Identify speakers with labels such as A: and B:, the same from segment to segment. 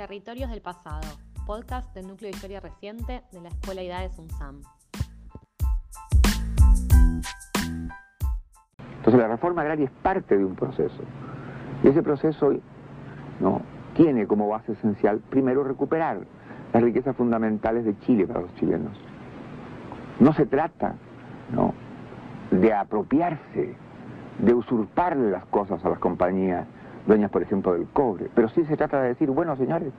A: Territorios del Pasado, podcast del Núcleo de Historia Reciente de la Escuela IDA de SUNSAM.
B: Entonces la reforma agraria es parte de un proceso. Y ese proceso ¿no? tiene como base esencial, primero, recuperar las riquezas fundamentales de Chile para los chilenos. No se trata ¿no? de apropiarse, de usurparle las cosas a las compañías dueñas, por ejemplo, del cobre, pero sí se trata de decir, bueno, señores,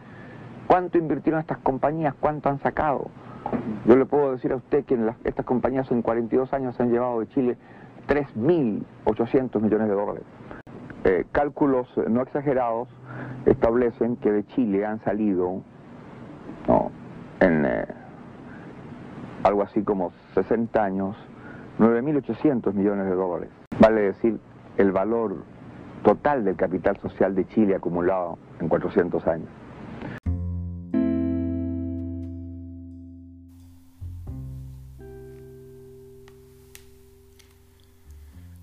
B: ¿cuánto invirtieron estas compañías? ¿Cuánto han sacado? Yo le puedo decir a usted que en estas compañías en 42 años han llevado de Chile 3.800 millones de dólares. Eh, cálculos no exagerados establecen que de Chile han salido en eh, algo así como 60 años 9.800 millones de dólares. Vale decir el valor total del capital social de Chile acumulado en 400 años.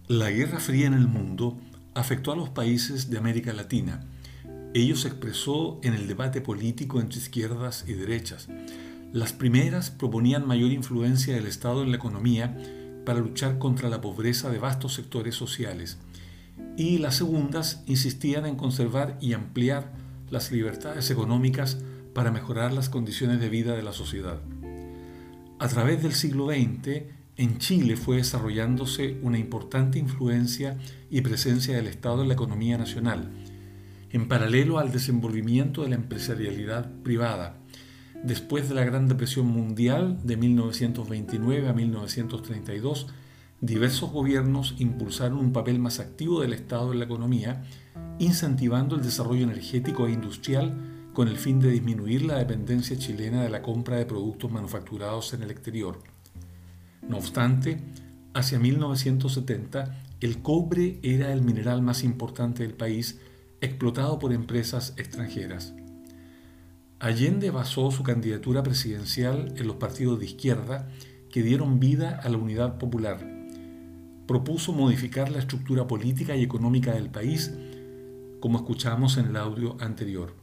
C: La Guerra Fría en el mundo afectó a los países de América Latina. Ello se expresó en el debate político entre izquierdas y derechas. Las primeras proponían mayor influencia del Estado en la economía para luchar contra la pobreza de vastos sectores sociales. Y las segundas insistían en conservar y ampliar las libertades económicas para mejorar las condiciones de vida de la sociedad. A través del siglo XX, en Chile fue desarrollándose una importante influencia y presencia del Estado en la economía nacional, en paralelo al desenvolvimiento de la empresarialidad privada. Después de la Gran Depresión Mundial de 1929 a 1932, diversos gobiernos impulsaron un papel más activo del Estado en la economía, incentivando el desarrollo energético e industrial con el fin de disminuir la dependencia chilena de la compra de productos manufacturados en el exterior. No obstante, hacia 1970 el cobre era el mineral más importante del país, explotado por empresas extranjeras. Allende basó su candidatura presidencial en los partidos de izquierda que dieron vida a la unidad popular. Propuso modificar la estructura política y económica del país, como escuchamos en el audio anterior.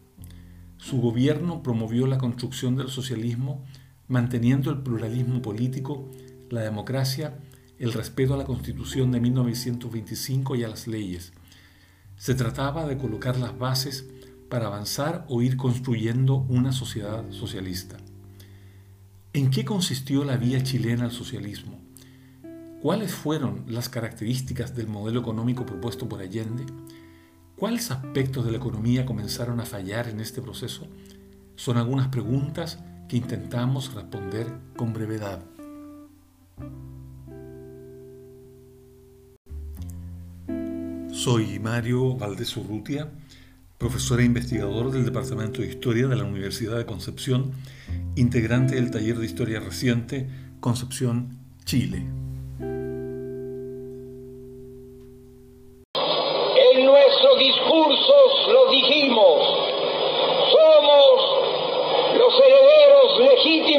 C: Su gobierno promovió la construcción del socialismo, manteniendo el pluralismo político la democracia, el respeto a la Constitución de 1925 y a las leyes. Se trataba de colocar las bases para avanzar o ir construyendo una sociedad socialista. ¿En qué consistió la vía chilena al socialismo? ¿Cuáles fueron las características del modelo económico propuesto por Allende? ¿Cuáles aspectos de la economía comenzaron a fallar en este proceso? Son algunas preguntas que intentamos responder con brevedad. Soy Mario Valdés Urrutia, profesor e investigador del Departamento de Historia de la Universidad de Concepción, integrante del taller de Historia Reciente Concepción, Chile.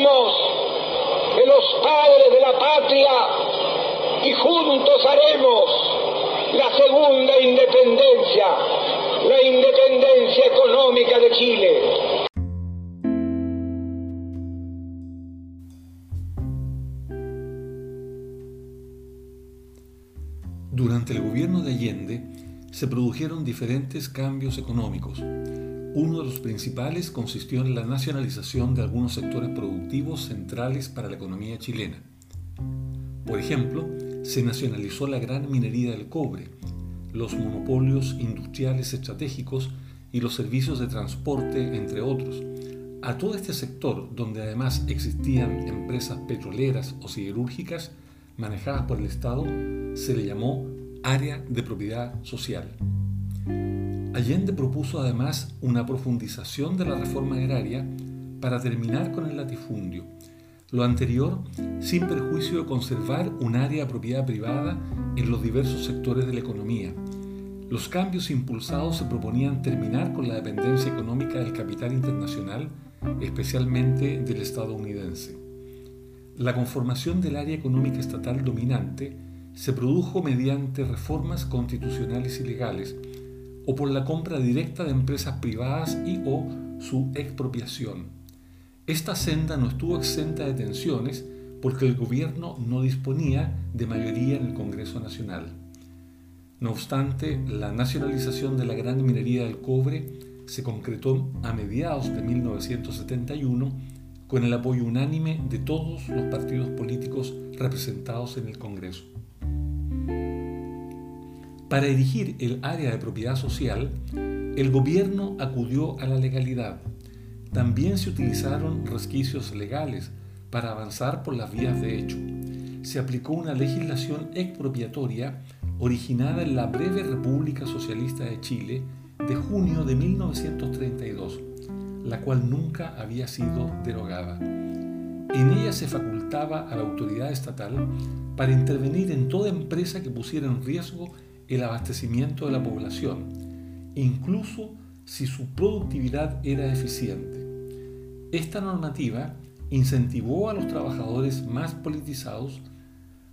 D: De los padres de la patria y juntos haremos la segunda independencia, la independencia económica de Chile.
C: Durante el gobierno de Allende se produjeron diferentes cambios económicos. Uno de los principales consistió en la nacionalización de algunos sectores productivos centrales para la economía chilena. Por ejemplo, se nacionalizó la gran minería del cobre, los monopolios industriales estratégicos y los servicios de transporte, entre otros. A todo este sector, donde además existían empresas petroleras o siderúrgicas manejadas por el Estado, se le llamó área de propiedad social. Allende propuso además una profundización de la reforma agraria para terminar con el latifundio lo anterior sin perjuicio de conservar un área de propiedad privada en los diversos sectores de la economía. Los cambios impulsados se proponían terminar con la dependencia económica del capital internacional, especialmente del estadounidense. La conformación del área económica estatal dominante se produjo mediante reformas constitucionales y legales o por la compra directa de empresas privadas y o su expropiación. Esta senda no estuvo exenta de tensiones porque el gobierno no disponía de mayoría en el Congreso Nacional. No obstante, la nacionalización de la gran minería del cobre se concretó a mediados de 1971 con el apoyo unánime de todos los partidos políticos representados en el Congreso. Para erigir el área de propiedad social, el gobierno acudió a la legalidad. También se utilizaron resquicios legales para avanzar por las vías de hecho. Se aplicó una legislación expropiatoria originada en la breve República Socialista de Chile de junio de 1932, la cual nunca había sido derogada. En ella se facultaba a la autoridad estatal para intervenir en toda empresa que pusiera en riesgo el abastecimiento de la población, incluso si su productividad era eficiente. Esta normativa incentivó a los trabajadores más politizados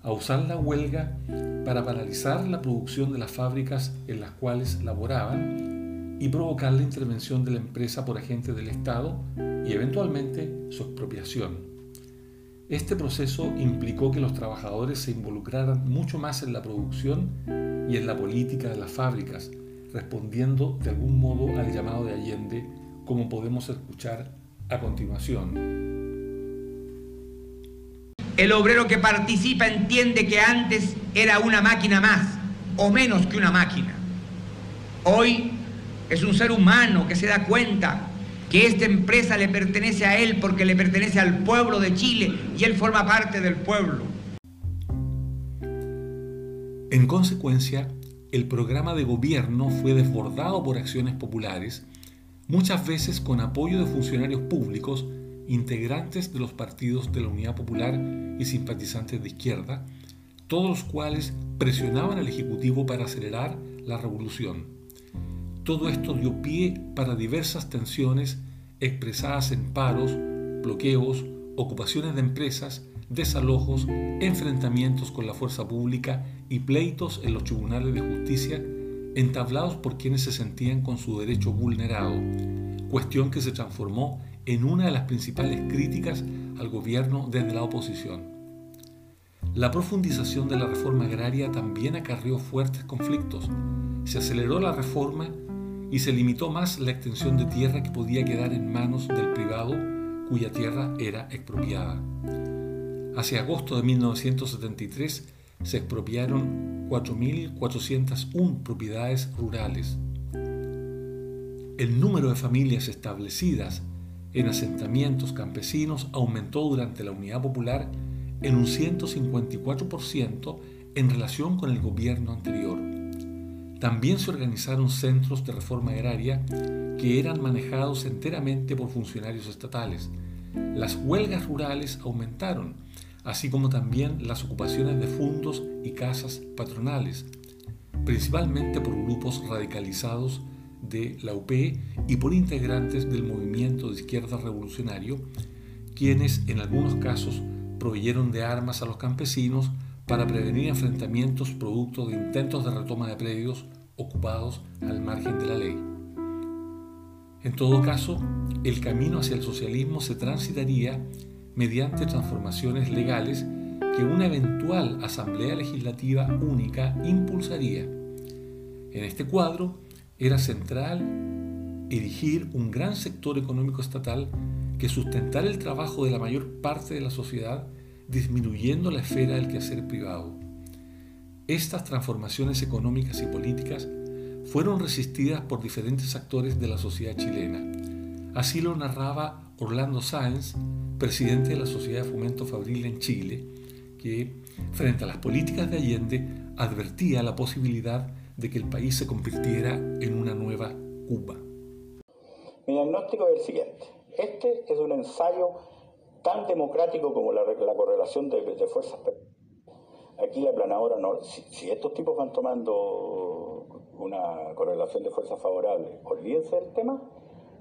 C: a usar la huelga para paralizar la producción de las fábricas en las cuales laboraban y provocar la intervención de la empresa por agentes del Estado y eventualmente su expropiación. Este proceso implicó que los trabajadores se involucraran mucho más en la producción y en la política de las fábricas, respondiendo de algún modo al llamado de Allende, como podemos escuchar a continuación.
E: El obrero que participa entiende que antes era una máquina más o menos que una máquina. Hoy es un ser humano que se da cuenta que esta empresa le pertenece a él porque le pertenece al pueblo de Chile y él forma parte del pueblo.
C: En consecuencia, el programa de gobierno fue desbordado por acciones populares, muchas veces con apoyo de funcionarios públicos, integrantes de los partidos de la Unidad Popular y simpatizantes de izquierda, todos los cuales presionaban al Ejecutivo para acelerar la revolución. Todo esto dio pie para diversas tensiones expresadas en paros, bloqueos, ocupaciones de empresas, desalojos, enfrentamientos con la fuerza pública y pleitos en los tribunales de justicia entablados por quienes se sentían con su derecho vulnerado, cuestión que se transformó en una de las principales críticas al gobierno desde la oposición. La profundización de la reforma agraria también acarrió fuertes conflictos. Se aceleró la reforma y se limitó más la extensión de tierra que podía quedar en manos del privado cuya tierra era expropiada. Hacia agosto de 1973 se expropiaron 4.401 propiedades rurales. El número de familias establecidas en asentamientos campesinos aumentó durante la Unidad Popular en un 154% en relación con el gobierno anterior. También se organizaron centros de reforma agraria que eran manejados enteramente por funcionarios estatales. Las huelgas rurales aumentaron, así como también las ocupaciones de fondos y casas patronales, principalmente por grupos radicalizados de la UP y por integrantes del movimiento de izquierda revolucionario, quienes en algunos casos proveyeron de armas a los campesinos para prevenir enfrentamientos producto de intentos de retoma de predios ocupados al margen de la ley. En todo caso, el camino hacia el socialismo se transitaría mediante transformaciones legales que una eventual Asamblea Legislativa única impulsaría. En este cuadro era central erigir un gran sector económico estatal que sustentara el trabajo de la mayor parte de la sociedad disminuyendo la esfera del quehacer privado. Estas transformaciones económicas y políticas fueron resistidas por diferentes actores de la sociedad chilena. Así lo narraba Orlando Sáenz, presidente de la Sociedad de Fomento Fabril en Chile, que, frente a las políticas de Allende, advertía la posibilidad de que el país se convirtiera en una nueva Cuba.
F: Mi diagnóstico es el siguiente. Este es un ensayo tan democrático como la, correlación de, de fuerzas Aquí la planadora no. Si, estos tipos van tomando una correlación de fuerzas favorables, olvídense del tema,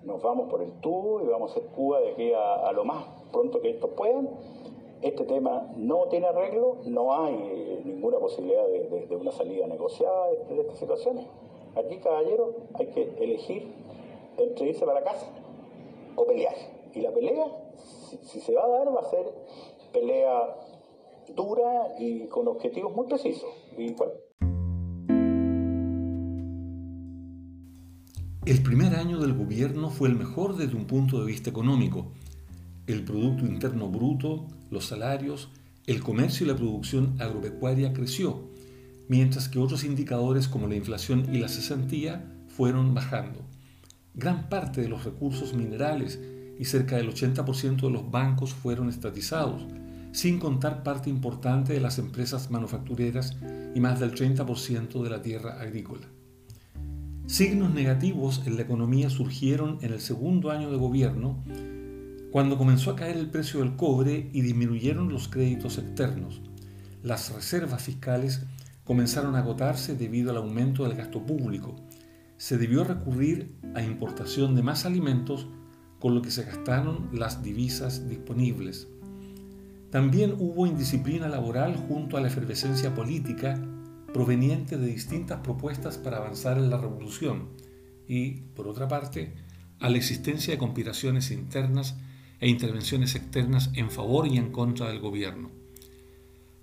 F: nos vamos por el tubo y vamos a hacer Cuba de aquí a, lo más pronto que estos puedan. Este tema no tiene arreglo, no hay eh, ninguna posibilidad de, una salida negociada de, estas situaciones. Aquí, caballero, hay que elegir entre irse para casa o pelear. Y la pelea, si, se va a dar, va a ser pelea dura y con objetivos muy precisos.
C: El primer año del gobierno fue el mejor desde un punto de vista económico. El Producto Interno Bruto, los salarios, el comercio y la producción agropecuaria creció, mientras que otros indicadores como la inflación y la cesantía fueron bajando. Gran parte de los recursos minerales y cerca del 80% de los bancos fueron estatizados, sin contar parte importante de las empresas manufactureras y más del 30% de la tierra agrícola. Signos negativos en la economía surgieron en el segundo año de gobierno, cuando comenzó a caer el precio del cobre y disminuyeron los créditos externos. Las reservas fiscales comenzaron a agotarse debido al aumento del gasto público. Se debió recurrir a importación de más alimentos, con lo que se gastaron las divisas disponibles. También hubo indisciplina laboral junto a la efervescencia política proveniente de distintas propuestas para avanzar en la revolución y, por otra parte, a la existencia de conspiraciones internas e intervenciones externas en favor y en contra del gobierno.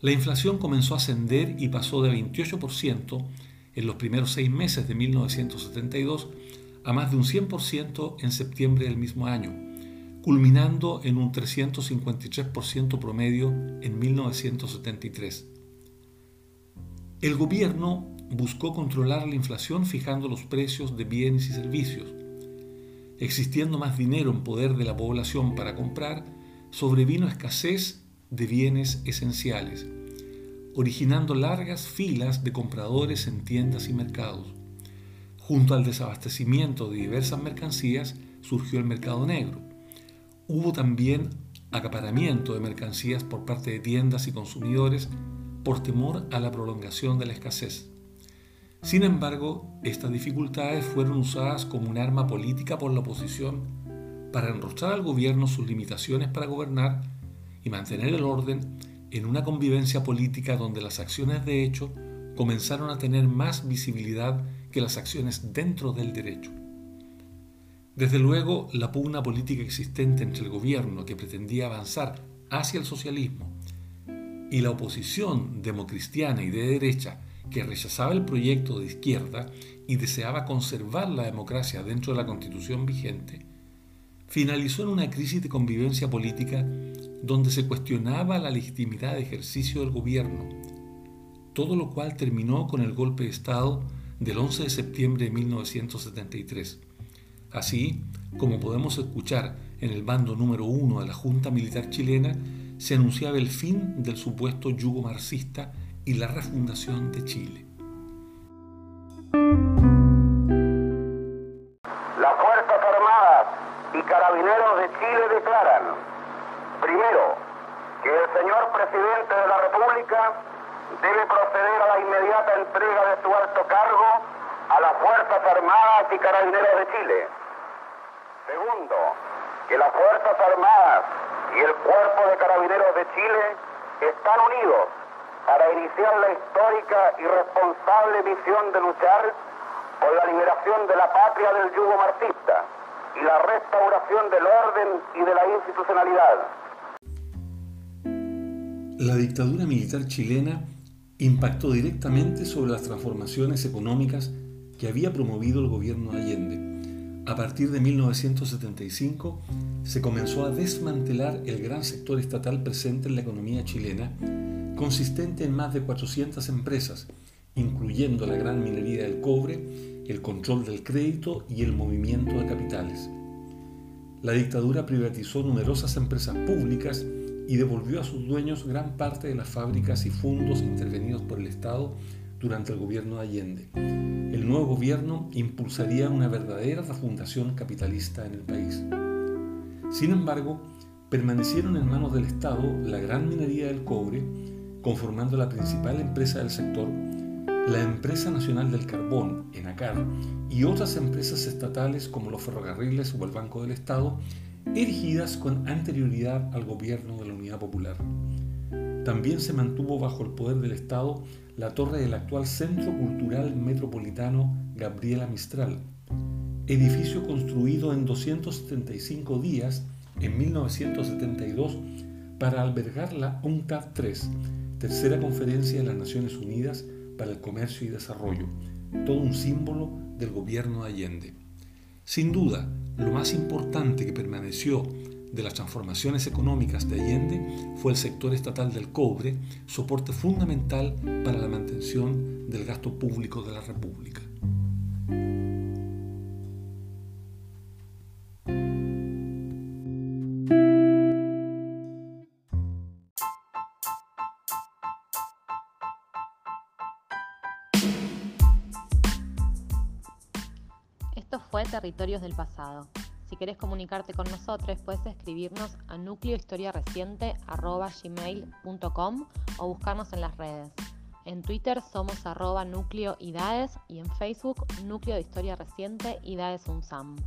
C: La inflación comenzó a ascender y pasó de 28% en los primeros seis meses de 1972 a más de un 100% en septiembre del mismo año, culminando en un 353% promedio en 1973. El gobierno buscó controlar la inflación fijando los precios de bienes y servicios. Existiendo más dinero en poder de la población para comprar, sobrevino escasez de bienes esenciales, originando largas filas de compradores en tiendas y mercados. Junto al desabastecimiento de diversas mercancías surgió el mercado negro, Hubo también acaparamiento de mercancías por parte de tiendas y consumidores por temor a la prolongación de la escasez. Sin embargo, estas dificultades fueron usadas como un arma política por la oposición para enrostrar al gobierno sus limitaciones para gobernar y mantener el orden en una convivencia política donde las acciones de hecho comenzaron a tener más visibilidad que las acciones dentro del derecho. Desde luego, la pugna política existente entre el gobierno que pretendía avanzar hacia el socialismo y la oposición democristiana y de derecha que rechazaba el proyecto de izquierda y deseaba conservar la democracia dentro de la constitución vigente, finalizó en una crisis de convivencia política donde se cuestionaba la legitimidad de ejercicio del gobierno, todo lo cual terminó con el golpe de Estado del 11 de septiembre de 1973 Así, como podemos escuchar en el bando número uno de la Junta Militar chilena, se anunciaba el fin del supuesto yugo marxista y la refundación de Chile.
G: Y Carabineros de Chile. Segundo, que las Fuerzas Armadas y el Cuerpo de Carabineros de Chile están unidos para iniciar la histórica y responsable misión de luchar por la liberación de la patria del yugo marxista y la restauración del orden y de la institucionalidad.
C: La dictadura militar chilena impactó directamente sobre las transformaciones económicas que había promovido el gobierno de Allende a partir de 1975 se comenzó a desmantelar el gran sector estatal presente en la economía chilena, consistente en más de 400 empresas, incluyendo la gran minería del cobre, el control del crédito y el movimiento de capitales. La dictadura privatizó numerosas empresas públicas y devolvió a sus dueños gran parte de las fábricas y fondos intervenidos por el Estado durante el gobierno de Allende. El nuevo gobierno impulsaría una verdadera refundación capitalista en el país. Sin embargo, permanecieron en manos del Estado la gran minería del cobre, conformando la principal empresa del sector, la Empresa Nacional del Carbón, ENACAR, y otras empresas estatales como los ferrocarriles o el Banco del Estado, erigidas con anterioridad al gobierno de la Unidad Popular. También se mantuvo bajo el poder del Estado la torre del actual Centro Cultural Metropolitano Gabriela Mistral. edificio construido en 275 días en 1972 para albergar la UNCTAD 3, tercera conferencia de las Naciones Unidas para el Comercio y Desarrollo, todo un símbolo del gobierno de Allende. Sin duda, lo más importante que permaneció de las transformaciones económicas de Allende fue el sector estatal del cobre, soporte fundamental para la mantención del gasto público de la República.
A: Esto fue Territorios del Pasado. Si querés comunicarte con nosotros, puedes escribirnos a núcleohistoriareciente.gmail.com o buscarnos en las redes. En Twitter somos arroba y en Facebook Núcleo de Historia Reciente y Daes UNSAM.